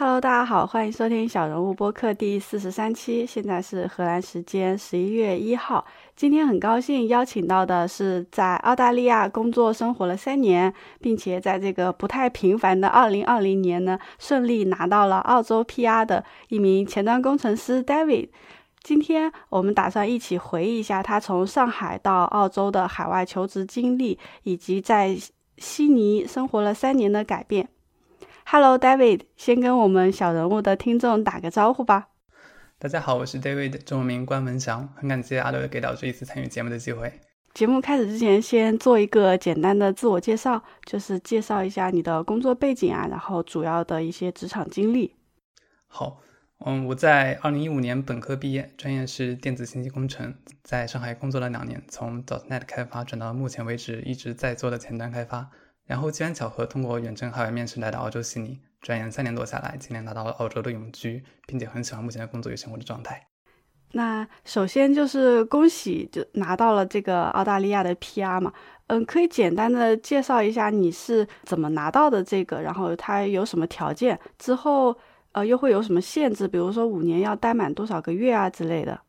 Hello，大家好，欢迎收听小人物播客第四十三期。现在是荷兰时间十一月一号。今天很高兴邀请到的是在澳大利亚工作生活了三年，并且在这个不太平凡的二零二零年呢，顺利拿到了澳洲 PR 的一名前端工程师 David。今天我们打算一起回忆一下他从上海到澳洲的海外求职经历，以及在悉尼生活了三年的改变。Hello，David，先跟我们小人物的听众打个招呼吧。大家好，我是 David，中文名关文祥，很感谢阿乐给到这一次参与节目的机会。节目开始之前，先做一个简单的自我介绍，就是介绍一下你的工作背景啊，然后主要的一些职场经历。好，嗯，我在二零一五年本科毕业，专业是电子信息工程，在上海工作了两年，从 .NET 开发转到目前为止一直在做的前端开发。然后机缘巧合，通过远程海外面试来到澳洲悉尼，转眼三年多下来，今年拿到了澳洲的永居，并且很喜欢目前的工作与生活的状态。那首先就是恭喜，就拿到了这个澳大利亚的 PR 嘛。嗯，可以简单的介绍一下你是怎么拿到的这个，然后它有什么条件，之后呃又会有什么限制，比如说五年要待满多少个月啊之类的。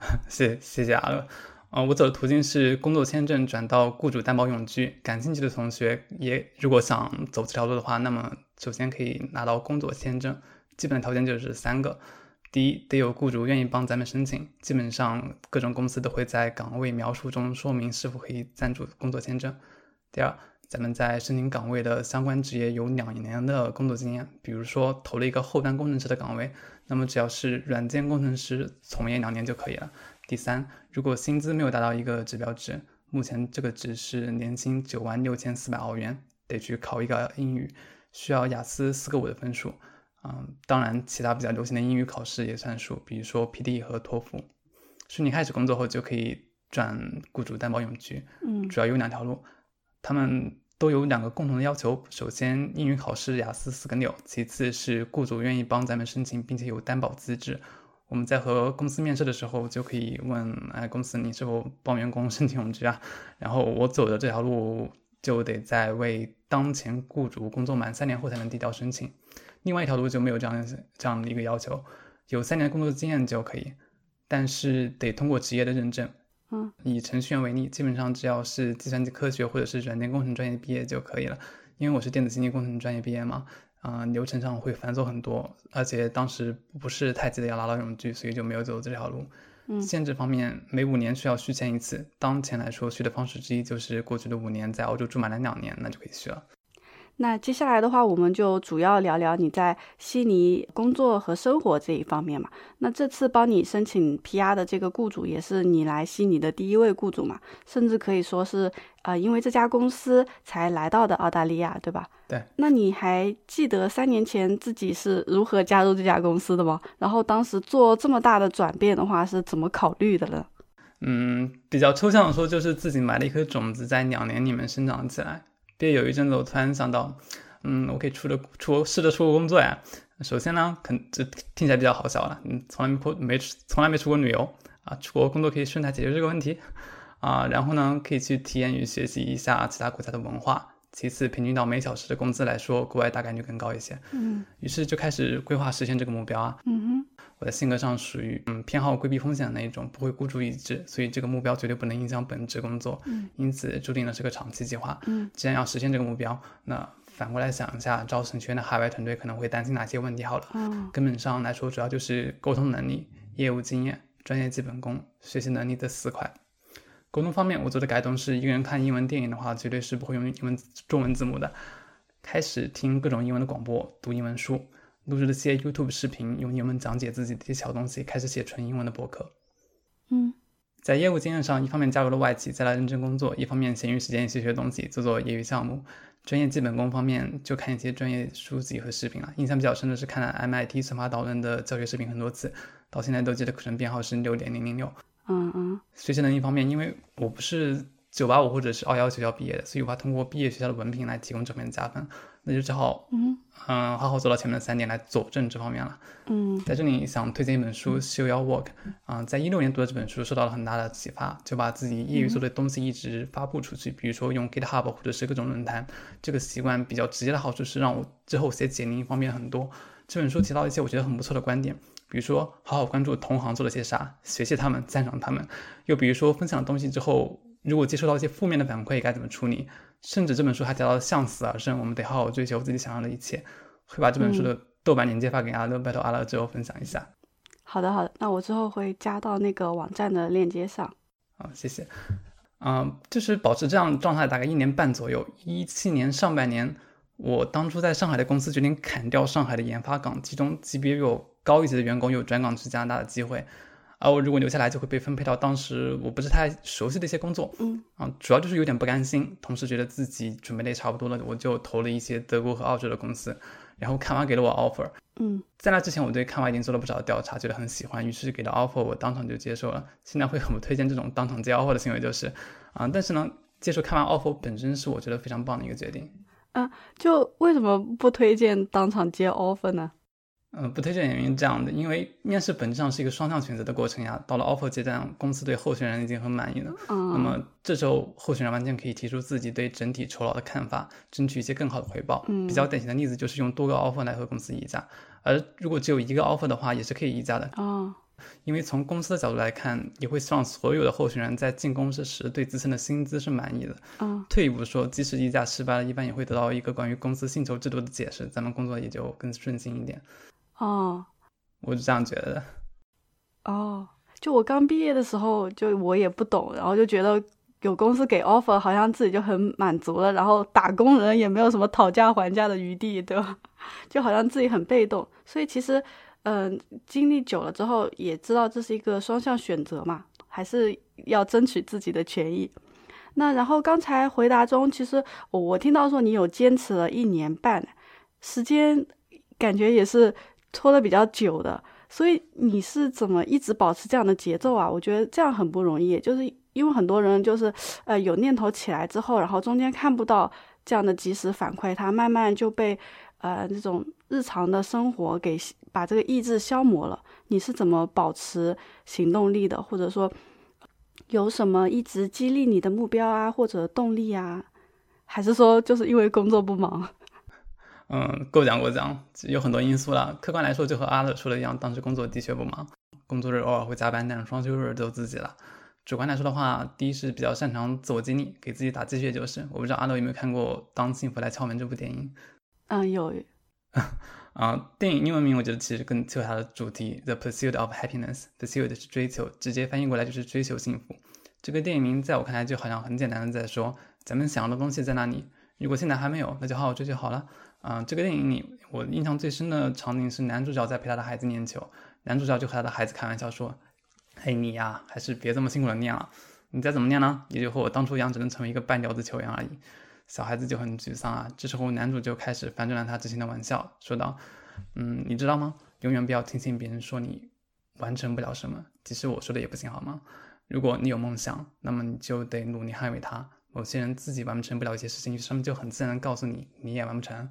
谢谢谢阿乐。呃，我走的途径是工作签证转到雇主担保永居。感兴趣的同学也如果想走这条路的话，那么首先可以拿到工作签证。基本的条件就是三个：第一，得有雇主愿意帮咱们申请，基本上各种公司都会在岗位描述中说明是否可以赞助工作签证；第二，咱们在申请岗位的相关职业有两年的工作经验，比如说投了一个后端工程师的岗位，那么只要是软件工程师从业两年就可以了。第三，如果薪资没有达到一个指标值，目前这个值是年薪九万六千四百澳元，得去考一个英语，需要雅思四个五的分数。嗯，当然，其他比较流行的英语考试也算数，比如说 PDE 和托福。是你开始工作后，就可以转雇主担保永居。嗯，主要有两条路，他们都有两个共同的要求：首先，英语考试雅思四个六；其次是雇主愿意帮咱们申请，并且有担保资质。我们在和公司面试的时候，就可以问，哎，公司你是否帮员工申请永居啊？然后我走的这条路，就得在为当前雇主工作满三年后才能递交申请。另外一条路就没有这样这样的一个要求，有三年工作经验就可以，但是得通过职业的认证。嗯，以程序员为例，基本上只要是计算机科学或者是软件工程专业毕业就可以了。因为我是电子信息工程专业毕业嘛。嗯，流程上会繁琐很多，而且当时不是太急的要拿到永居，所以就没有走这条路。嗯，限制方面，每五年需要续签一次。当前来说，续的方式之一就是过去的五年在澳洲住满了两年，那就可以续了。那接下来的话，我们就主要聊聊你在悉尼工作和生活这一方面嘛。那这次帮你申请 PR 的这个雇主，也是你来悉尼的第一位雇主嘛？甚至可以说是，呃，因为这家公司才来到的澳大利亚，对吧？对。那你还记得三年前自己是如何加入这家公司的吗？然后当时做这么大的转变的话，是怎么考虑的呢？嗯，比较抽象的说，就是自己埋了一颗种子，在两年里面生长起来。毕业有一阵子，我突然想到，嗯，我可以出的出试着出国工作呀。首先呢，肯这听起来比较好笑了，嗯，从来没出没从来没出国旅游啊，出国工作可以顺带解决这个问题啊。然后呢，可以去体验与学习一下其他国家的文化。其次，平均到每小时的工资来说，国外大概率更高一些。嗯，于是就开始规划实现这个目标啊。嗯哼。我的性格上属于嗯偏好规避风险的那一种，不会孤注一掷，所以这个目标绝对不能影响本职工作。嗯，因此注定了是个长期计划。嗯，既然要实现这个目标，那反过来想一下，招程序员的海外团队可能会担心哪些问题？好了，嗯根本上来说，主要就是沟通能力、业务经验、专业基本功、学习能力这四块。沟通方面，我做的改动是，一个人看英文电影的话，绝对是不会用英文中文字幕的，开始听各种英文的广播，读英文书。录制了些 YouTube 视频，用英文讲解自己的一些小东西，开始写纯英文的博客。嗯，在业务经验上，一方面加入了外企，再来认真工作；一方面闲余时间学学东西，做做业余项目。专业基本功方面，就看一些专业书籍和视频了。印象比较深的是看了 MIT 算法导论的教学视频很多次，到现在都记得课程编号是六点零零六。嗯嗯。学习能力方面，因为我不是九八五或者是二幺学校毕业的，所以无法通过毕业学校的文凭来提供这方面的加分。那就只好，嗯嗯，好好做到前面的三点来佐证这方面了。嗯，在这里想推荐一本书《Show Your Work》，啊，在一六年读的这本书受到了很大的启发，就把自己业余做的东西一直发布出去，比如说用 GitHub 或者是各种论坛。这个习惯比较直接的好处是让我之后写简历方便很多。这本书提到一些我觉得很不错的观点，比如说好好关注同行做了些啥，学习他们，赞赏他们；又比如说分享东西之后，如果接收到一些负面的反馈该怎么处理。甚至这本书还提到向死而生，我们得好好追求自己想要的一切。会把这本书的豆瓣链接发给阿乐，拜托阿乐之后分享一下。好的，好的，那我之后会加到那个网站的链接上。好，谢谢。嗯，就是保持这样状态大概一年半左右。一七年上半年，我当初在上海的公司决定砍掉上海的研发岗，其中级别比我高一级的员工有转岗去加拿大的机会，而我如果留下来，就会被分配到当时我不是太熟悉的一些工作。嗯，啊，主要就是有点不甘心，同时觉得自己准备的也差不多了，我就投了一些德国和澳洲的公司。然后看完给了我 offer，嗯，在那之前我对看完已经做了不少调查，觉得很喜欢，于是给了 offer，我当场就接受了。现在会很不推荐这种当场接 offer 的行为，就是啊，但是呢，接受看完 offer 本身是我觉得非常棒的一个决定。啊，就为什么不推荐当场接 offer 呢？嗯，不推荐原因这样的，因为面试本质上是一个双向选择的过程呀。到了 offer 阶段，公司对候选人已经很满意了，嗯，那么这时候候选人完全可以提出自己对整体酬劳的看法，争取一些更好的回报。嗯，比较典型的例子就是用多个 offer 来和公司议价，而如果只有一个 offer 的话，也是可以议价的。哦，因为从公司的角度来看，也会希望所有的候选人在进公司时对自身的薪资是满意的。嗯，退一步说，即使议价失败了，一般也会得到一个关于公司薪酬制度的解释，咱们工作也就更顺心一点。哦。我是这样觉得的。哦，就我刚毕业的时候，就我也不懂，然后就觉得有公司给 offer，好像自己就很满足了，然后打工人也没有什么讨价还价的余地，对吧？就好像自己很被动。所以其实，嗯，经历久了之后，也知道这是一个双向选择嘛，还是要争取自己的权益。那然后刚才回答中，其实我我听到说你有坚持了一年半，时间感觉也是。拖的比较久的，所以你是怎么一直保持这样的节奏啊？我觉得这样很不容易，就是因为很多人就是，呃，有念头起来之后，然后中间看不到这样的及时反馈，他慢慢就被，呃，这种日常的生活给把这个意志消磨了。你是怎么保持行动力的？或者说，有什么一直激励你的目标啊，或者动力啊？还是说就是因为工作不忙？嗯，过奖过奖，有很多因素了。客观来说，就和阿乐说的一样，当时工作的确不忙，工作日偶尔会加班，但是双休日都自己了。主观来说的话，第一是比较擅长自我激励，给自己打鸡血就是。我不知道阿乐有没有看过《当幸福来敲门》这部电影？嗯，有。啊，电影英文名我觉得其实更契合它的主题，《The Pursuit of Happiness》，Pursuit 是追求，直接翻译过来就是追求幸福。这个电影名在我看来就好像很简单的在说，咱们想要的东西在那里，如果现在还没有，那就好好追就好了。嗯，这个电影里我印象最深的场景是男主角在陪他的孩子念球，男主角就和他的孩子开玩笑说：“嘿，你呀，还是别这么辛苦的念了，你再怎么念呢，也就和我当初一样，只能成为一个半吊子球员而已。”小孩子就很沮丧啊。这时候男主就开始反转了他之前的玩笑，说道：“嗯，你知道吗？永远不要听信别人说你完成不了什么，即使我说的也不行，好吗？如果你有梦想，那么你就得努力捍卫它。某些人自己完成不了一些事情，他们就很自然的告诉你，你也完不成。”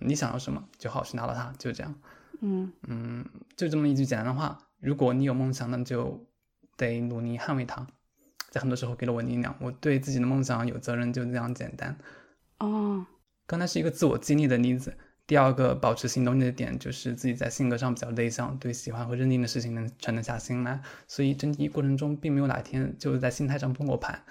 你想要什么，就好去拿到它，就这样。嗯嗯，就这么一句简单的话。如果你有梦想，那么就得努力捍卫它。在很多时候给了我力量，我对自己的梦想有责任，就这样简单。哦，刚才是一个自我激励的例子。第二个保持行动力的点，就是自己在性格上比较内向，对喜欢和认定的事情能沉得下心来，所以整体过程中并没有哪天就在心态上崩过盘。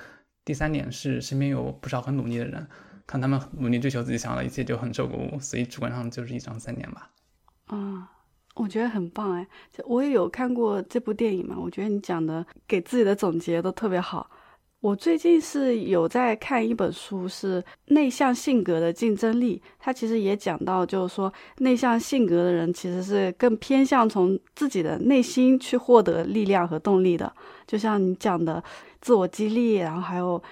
第三点是身边有不少很努力的人。看他们努力追求自己想要的一切，就很受鼓舞，所以主观上就是一张三点吧。啊，我觉得很棒哎！我也有看过这部电影嘛，我觉得你讲的给自己的总结都特别好。我最近是有在看一本书，是《内向性格的竞争力》，它其实也讲到，就是说内向性格的人其实是更偏向从自己的内心去获得力量和动力的，就像你讲的自我激励，然后还有。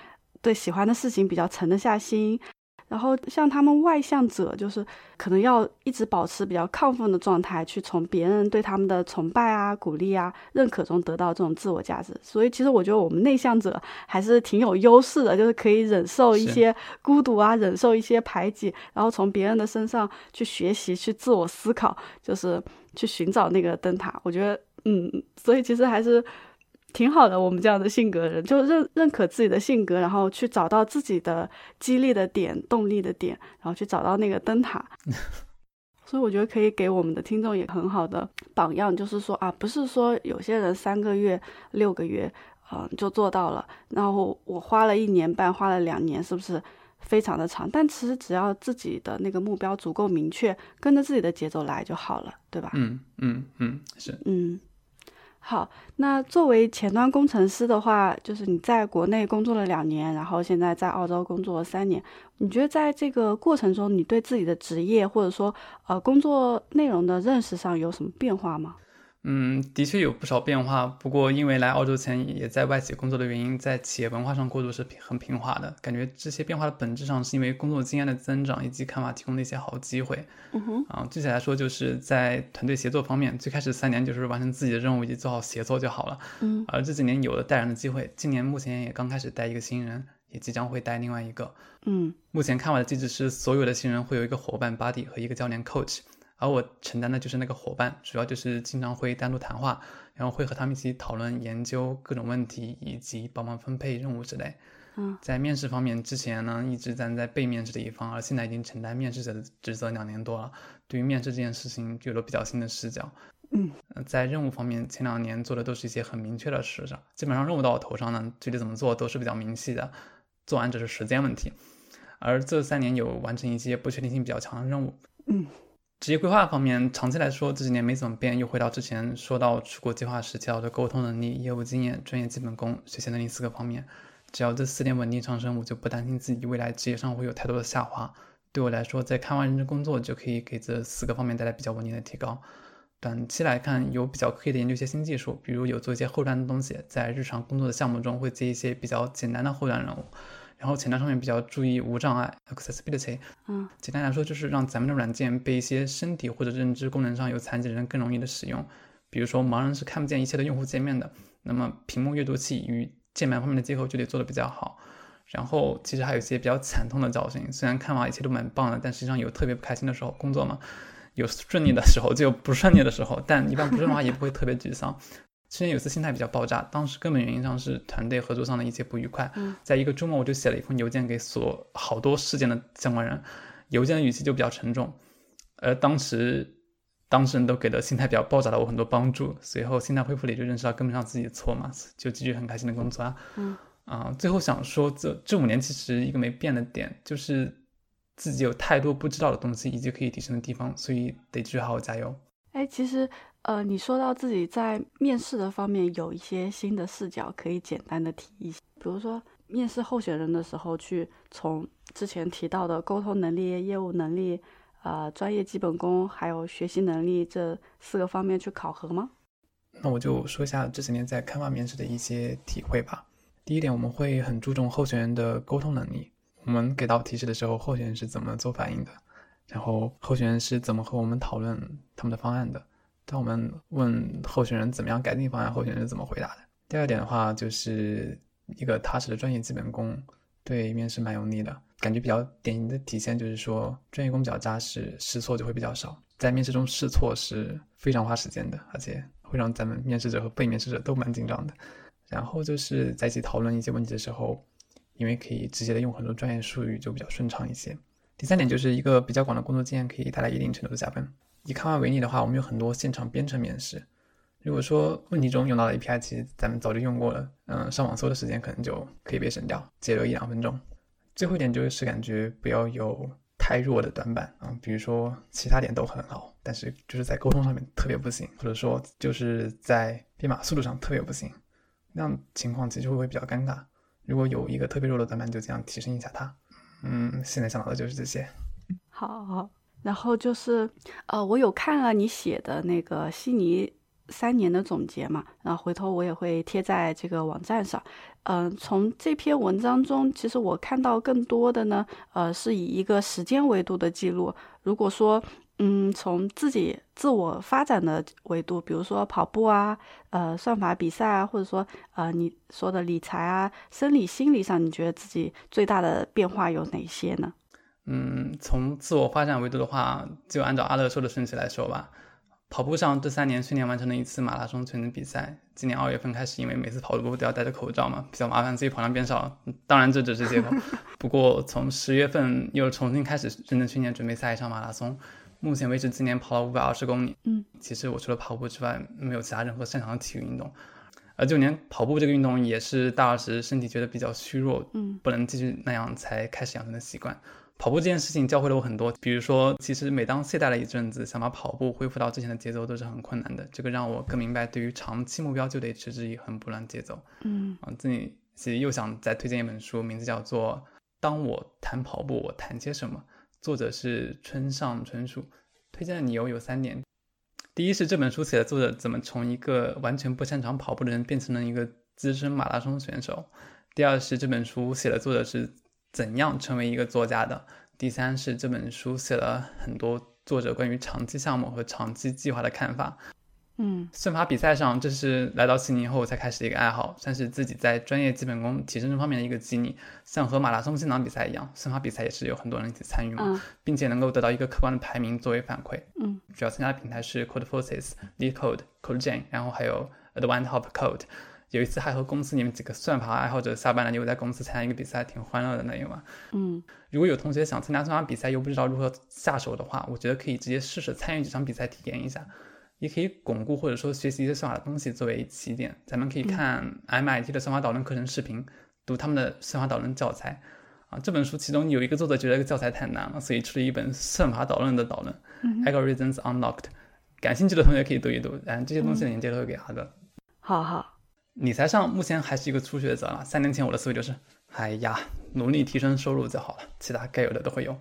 对喜欢的事情比较沉得下心，然后像他们外向者，就是可能要一直保持比较亢奋的状态，去从别人对他们的崇拜啊、鼓励啊、认可中得到这种自我价值。所以其实我觉得我们内向者还是挺有优势的，就是可以忍受一些孤独啊，忍受一些排挤，然后从别人的身上去学习、去自我思考，就是去寻找那个灯塔。我觉得，嗯，所以其实还是。挺好的，我们这样的性格人就认认可自己的性格，然后去找到自己的激励的点、动力的点，然后去找到那个灯塔。所以我觉得可以给我们的听众也很好的榜样，就是说啊，不是说有些人三个月、六个月，嗯，就做到了，然后我花了一年半、花了两年，是不是非常的长？但其实只要自己的那个目标足够明确，跟着自己的节奏来就好了，对吧？嗯嗯嗯，是，嗯。好，那作为前端工程师的话，就是你在国内工作了两年，然后现在在澳洲工作了三年，你觉得在这个过程中，你对自己的职业或者说呃工作内容的认识上有什么变化吗？嗯，的确有不少变化。不过，因为来澳洲前也在外企工作的原因，在企业文化上过渡是很平滑的。感觉这些变化的本质上是因为工作经验的增长以及看法提供的一些好机会。嗯哼。啊，具体来说，就是在团队协作方面，最开始三年就是完成自己的任务以及做好协作就好了。嗯。而这几年有了带人的机会，今年目前也刚开始带一个新人，也即将会带另外一个。嗯。目前看法的机制是，所有的新人会有一个伙伴 buddy 和一个教练 coach。而我承担的就是那个伙伴，主要就是经常会单独谈话，然后会和他们一起讨论、研究各种问题，以及帮忙分配任务之类。嗯，在面试方面，之前呢一直站在被面试的一方，而现在已经承担面试者的职责两年多了，对于面试这件事情有了比较新的视角。嗯，在任务方面，前两年做的都是一些很明确的事上，基本上任务到我头上呢，具体怎么做都是比较明细的，做完只是时间问题。而这三年有完成一些不确定性比较强的任务。嗯。职业规划方面，长期来说这几年没怎么变，又回到之前说到出国计划时提到的沟通能力、业务经验、专业基本功、学习能力四个方面。只要这四点稳定上升，我就不担心自己未来职业上会有太多的下滑。对我来说，在看完认真工作就可以给这四个方面带来比较稳定的提高。短期来看，有比较刻意的研究一些新技术，比如有做一些后端的东西，在日常工作的项目中会接一些比较简单的后端任务。然后前端上面比较注意无障碍 accessibility，嗯，简单来说就是让咱们的软件被一些身体或者认知功能上有残疾人更容易的使用。比如说盲人是看不见一切的用户界面的，那么屏幕阅读器与键盘方面的结合就得做的比较好。然后其实还有一些比较惨痛的教训，虽然看完一切都蛮棒的，但实际上有特别不开心的时候，工作嘛，有顺利的时候就有不顺利的时候，但一般不顺的话也不会特别沮丧。之前有次心态比较爆炸，当时根本原因上是团队合作上的一些不愉快。在一个周末，我就写了一封邮件给所好多事件的相关人，邮件的语气就比较沉重。而当时当事人都给了心态比较爆炸的我很多帮助，随后心态恢复了，也就认识到跟不上自己的错嘛，就继续很开心的工作啊。嗯啊，最后想说，这这五年其实一个没变的点就是自己有太多不知道的东西以及可以提升的地方，所以得继续好好加油。哎，其实。呃，你说到自己在面试的方面有一些新的视角，可以简单的提一下，比如说面试候选人的时候，去从之前提到的沟通能力、业务能力、呃专业基本功，还有学习能力这四个方面去考核吗？那我就说一下这几年在开发面试的一些体会吧。第一点，我们会很注重候选人的沟通能力。我们给到提示的时候，候选人是怎么做反应的？然后候选人是怎么和我们讨论他们的方案的？当我们问候选人怎么样改进方案，候选人是怎么回答的？第二点的话，就是一个踏实的专业基本功，对面试蛮有利的。感觉比较典型的体现就是说，专业功比较扎实，试错就会比较少。在面试中试错是非常花时间的，而且会让咱们面试者和被面试者都蛮紧张的。然后就是在一起讨论一些问题的时候，因为可以直接的用很多专业术语，就比较顺畅一些。第三点就是一个比较广的工作经验，可以带来一定程度的加分。以开发为例的话，我们有很多现场编程面试。如果说问题中用到的 API，其实咱们早就用过了，嗯，上网搜的时间可能就可以被省掉，节约一两分钟。最后一点就是感觉不要有太弱的短板啊，比如说其他点都很好，但是就是在沟通上面特别不行，或者说就是在编码速度上特别不行，那样情况其实会会比较尴尬。如果有一个特别弱的短板，就这样提升一下它。嗯，现在想到的就是这些。好好。然后就是，呃，我有看了你写的那个悉尼三年的总结嘛，然后回头我也会贴在这个网站上。嗯，从这篇文章中，其实我看到更多的呢，呃，是以一个时间维度的记录。如果说，嗯，从自己自我发展的维度，比如说跑步啊，呃，算法比赛啊，或者说，呃，你说的理财啊，生理心理上，你觉得自己最大的变化有哪些呢？嗯，从自我发展维度的话，就按照阿乐说的顺序来说吧。跑步上这三年训练完成了一次马拉松全程比赛。今年二月份开始，因为每次跑步都要戴着口罩嘛，比较麻烦，自己跑量变少。当然这只是借口。不过从十月份又重新开始认真训练，准备下一场马拉松。目前为止今年跑了五百二十公里。嗯，其实我除了跑步之外，没有其他任何擅长的体育运动。而就连跑步这个运动也是大二时身体觉得比较虚弱，嗯，不能继续那样才开始养成的习惯。跑步这件事情教会了我很多，比如说，其实每当懈怠了一阵子，想把跑步恢复到之前的节奏都是很困难的。这个让我更明白，对于长期目标就得持之以恒，不乱节奏。嗯，啊，自己其实又想再推荐一本书，名字叫做《当我谈跑步，我谈些什么》，作者是村上春树。推荐的理由有三点：第一是这本书写的作者怎么从一个完全不擅长跑步的人变成了一个资深马拉松选手；第二是这本书写的作者是。怎样成为一个作家的？第三是这本书写了很多作者关于长期项目和长期计划的看法。嗯，算法比赛上，这是来到悉尼后才开始的一个爱好，算是自己在专业基本功提升这方面的一个激励。像和马拉松现场比赛一样，算法比赛也是有很多人一起参与嘛，并且能够得到一个客观的排名作为反馈。嗯，主要参加的平台是 Code Forces、LeetCode、CodeGen，然后还有 Advanced Hop Code。有一次还和公司里面几个算法爱好者下班了，就在公司参加一个比赛，挺欢乐的那一晚。嗯，如果有同学想参加算法比赛又不知道如何下手的话，我觉得可以直接试试参与几场比赛体验一下，也可以巩固或者说学习一些算法的东西作为起点。咱们可以看 MIT 的算法导论课程视频，读他们的算法导论教材。啊，这本书其中有一个作者觉得这个教材太难了，所以出了一本算法导论的导论，Algorithms Unlocked。感兴趣的同学可以读一读，嗯，这些东西的链接都会给阿哥。好好。理财上目前还是一个初学者了。三年前我的思维就是，哎呀，努力提升收入就好了，其他该有的都会有。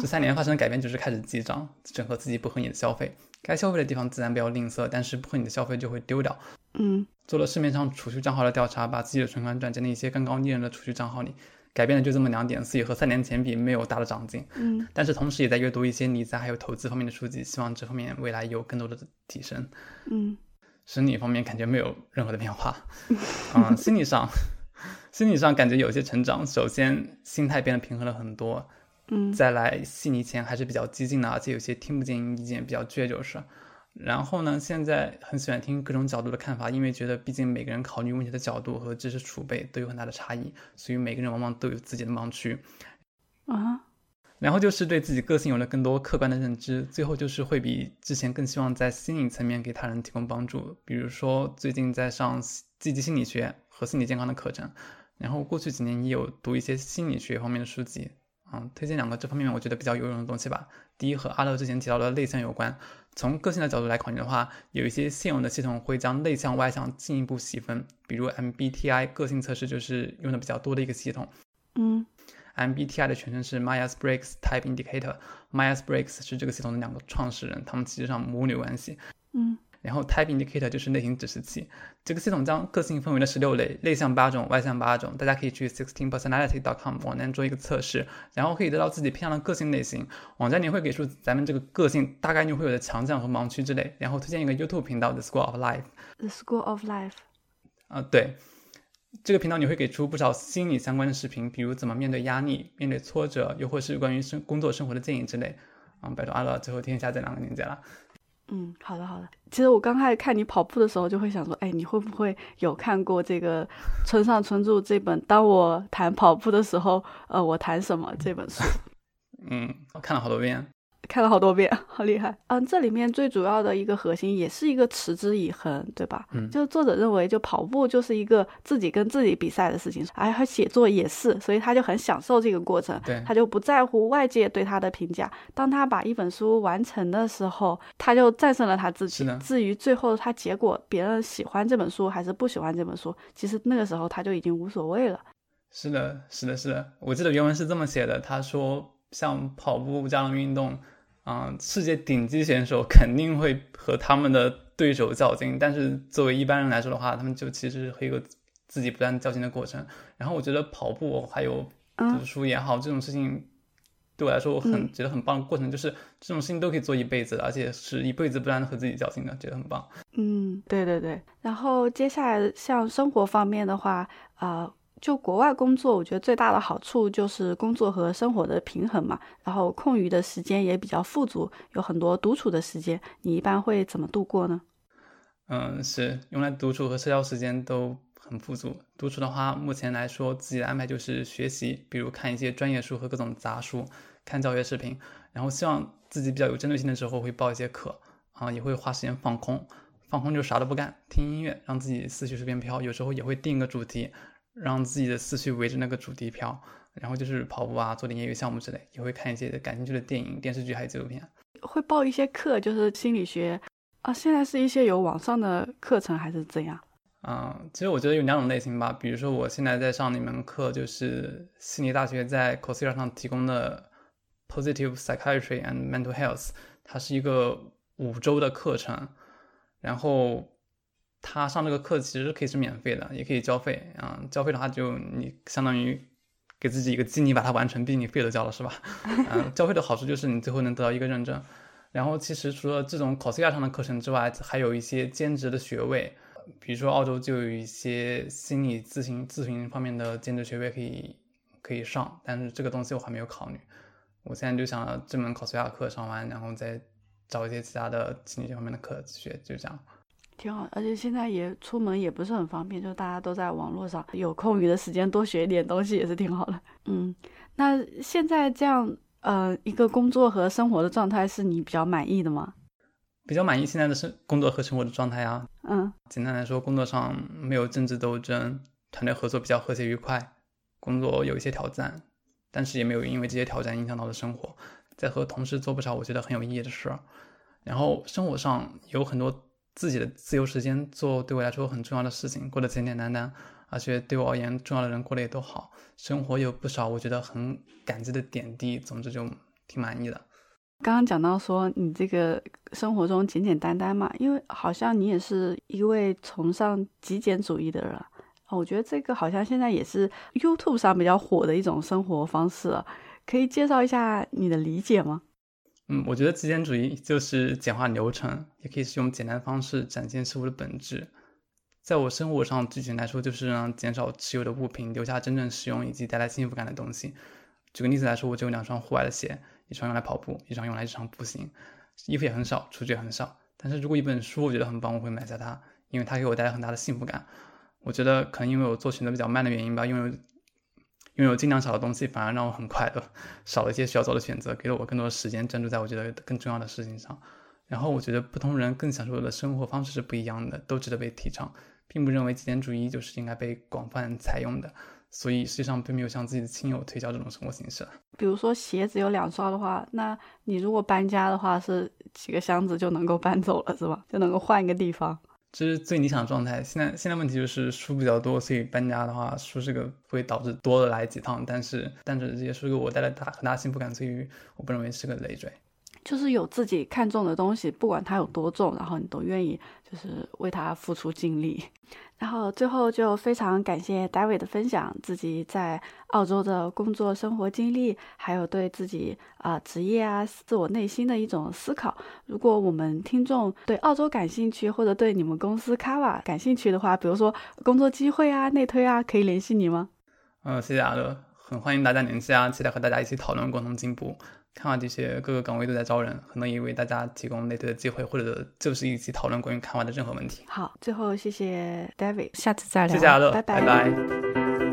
这三年发生的改变就是开始记账，整合自己不合理的消费，该消费的地方自然不要吝啬，但是不合理的消费就会丢掉。嗯，做了市面上储蓄账号的调查，把自己的存款转进了一些更高利润的储蓄账号里，改变的就这么两点，所以和三年前比没有大的长进。嗯，但是同时也在阅读一些理财还有投资方面的书籍，希望这方面未来有更多的提升。嗯。生理方面感觉没有任何的变化，嗯，心理上，心理上感觉有些成长。首先，心态变得平和了很多，嗯，再来悉尼前还是比较激进的，而且有些听不进意见，比较倔，就是。然后呢，现在很喜欢听各种角度的看法，因为觉得毕竟每个人考虑问题的角度和知识储备都有很大的差异，所以每个人往往都有自己的盲区。啊。然后就是对自己个性有了更多客观的认知，最后就是会比之前更希望在心理层面给他人提供帮助。比如说最近在上积极心理学和心理健康的课程，然后过去几年也有读一些心理学方面的书籍，嗯，推荐两个这方面我觉得比较有用的东西吧。第一和阿乐之前提到的内向有关，从个性的角度来考虑的话，有一些现有的系统会将内向外向进一步细分，比如 MBTI 个性测试就是用的比较多的一个系统，嗯。MBTI 的全称是 Myers-Briggs Type Indicator。Myers-Briggs 是这个系统的两个创始人，他们其实上母女关系。嗯，然后 Type Indicator 就是类型指示器。这个系统将个性分为了十六类，内向八种，外向八种。大家可以去 sixteenpersonality.com 网站做一个测试，然后可以得到自己偏向的个性类型。网站里会给出咱们这个个性大概率会有的强项和盲区之类。然后推荐一个 YouTube 频道 The School of Life。The School of Life。啊，对。这个频道你会给出不少心理相关的视频，比如怎么面对压力、面对挫折，又或是关于生工作生活的建议之类。啊，拜托阿乐最后添一下这两个链接了。嗯，好的好的。其实我刚开始看你跑步的时候，就会想说，哎，你会不会有看过这个村上春树这本《当我谈跑步的时候，呃，我谈什么》这本书？嗯，我看了好多遍。看了好多遍，好厉害。嗯，这里面最主要的一个核心也是一个持之以恒，对吧？嗯，就是作者认为，就跑步就是一个自己跟自己比赛的事情，哎他写作也是，所以他就很享受这个过程。对，他就不在乎外界对他的评价。当他把一本书完成的时候，他就战胜了他自己。至于最后他结果，别人喜欢这本书还是不喜欢这本书，其实那个时候他就已经无所谓了。是的，是的，是的。我记得原文是这么写的，他说，像跑步这样的运动。啊，世界顶级选手肯定会和他们的对手较劲，但是作为一般人来说的话，他们就其实是一个自己不断较劲的过程。然后我觉得跑步还有读书也好，这种事情对我来说我很觉得很棒的过程，就是这种事情都可以做一辈子，而且是一辈子不断的和自己较劲的，觉得很棒。嗯，对对对。然后接下来像生活方面的话，啊。就国外工作，我觉得最大的好处就是工作和生活的平衡嘛，然后空余的时间也比较富足，有很多独处的时间。你一般会怎么度过呢？嗯，是用来独处和社交时间都很富足。独处的话，目前来说自己的安排就是学习，比如看一些专业书和各种杂书，看教学视频，然后希望自己比较有针对性的时候会报一些课啊，也会花时间放空，放空就啥都不干，听音乐，让自己思绪随便飘。有时候也会定一个主题，让自己的思绪围着那个主题飘。然后就是跑步啊，做点业余项目之类，也会看一些感兴趣的电影、电视剧还有纪录片。会报一些课，就是心理学啊。现在是一些有网上的课程还是怎样？嗯，其实我觉得有两种类型吧。比如说我现在在上那门课，就是悉尼大学在 Coursera 上提供的 Positive Psychiatry and Mental Health，它是一个五周的课程。然后他上这个课其实可以是免费的，也可以交费。嗯，交费的话就你相当于给自己一个激励，把它完成，毕竟你费都交了，是吧？嗯，交费的好处就是你最后能得到一个认证。然后其实除了这种 Coursera 上的课程之外，还有一些兼职的学位。比如说，澳洲就有一些心理咨询咨询方面的兼职学位可以可以上，但是这个东西我还没有考虑。我现在就想这门考试亚课上完，然后再找一些其他的心理学方面的课学，就这样。挺好，而且现在也出门也不是很方便，就大家都在网络上，有空余的时间多学一点东西也是挺好的。嗯，那现在这样呃一个工作和生活的状态是你比较满意的吗？比较满意现在的生工作和生活的状态啊。嗯，简单来说，工作上没有政治斗争，团队合作比较和谐愉快，工作有一些挑战，但是也没有因为这些挑战影响到了生活，在和同事做不少我觉得很有意义的事儿。然后生活上有很多自己的自由时间，做对我来说很重要的事情，过得简简单单，而且对我而言重要的人过得也都好，生活有不少我觉得很感激的点滴，总之就挺满意的。刚刚讲到说你这个生活中简简单单嘛，因为好像你也是一位崇尚极简主义的人，我觉得这个好像现在也是 YouTube 上比较火的一种生活方式，可以介绍一下你的理解吗？嗯，我觉得极简主义就是简化流程，也可以是用简单方式展现事物的本质。在我生活上，具体来说就是让减少持有的物品，留下真正实用以及带来幸福感的东西。举个例子来说，我只有两双户外的鞋。一双用来跑步，一双用来日常步行。衣服也很少，出去也很少。但是如果一本书我觉得很棒，我会买下它，因为它给我带来很大的幸福感。我觉得可能因为我做选择比较慢的原因吧，拥有拥有尽量少的东西反而让我很快乐，少了一些需要做的选择，给了我更多的时间专注在我觉得更重要的事情上。然后我觉得不同人更享受的生活方式是不一样的，都值得被提倡，并不认为极简主义就是应该被广泛采用的。所以实际上并没有向自己的亲友推销这种生活形式。比如说鞋子有两双的话，那你如果搬家的话，是几个箱子就能够搬走了，是吧？就能够换一个地方。这是最理想状态。现在现在问题就是书比较多，所以搬家的话，书这个会导致多了来几趟。但是但是这些书给我带来大很大幸福感，所以我不认为是个累赘。就是有自己看重的东西，不管它有多重，然后你都愿意就是为它付出精力。然后最后就非常感谢 David 的分享，自己在澳洲的工作生活经历，还有对自己啊职业啊自我内心的一种思考。如果我们听众对澳洲感兴趣，或者对你们公司 Kava 感兴趣的话，比如说工作机会啊、内推啊，可以联系你吗？嗯，谢谢阿乐，很欢迎大家联系啊，期待和大家一起讨论，共同进步。看完这些各个岗位都在招人，可能也为大家提供内推的机会，或者就是一起讨论关于看完的任何问题。好，最后谢谢 David，下次再聊。谢谢阿乐，拜拜。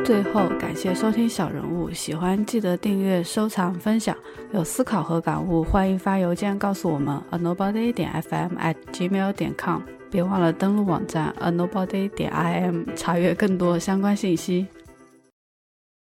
最后感谢收听小人物，喜欢记得订阅、收藏、分享。有思考和感悟，欢迎发邮件告诉我们：a nobody 点 fm at gmail 点 com。别忘了登录网站 a nobody 点 im，查阅更多相关信息。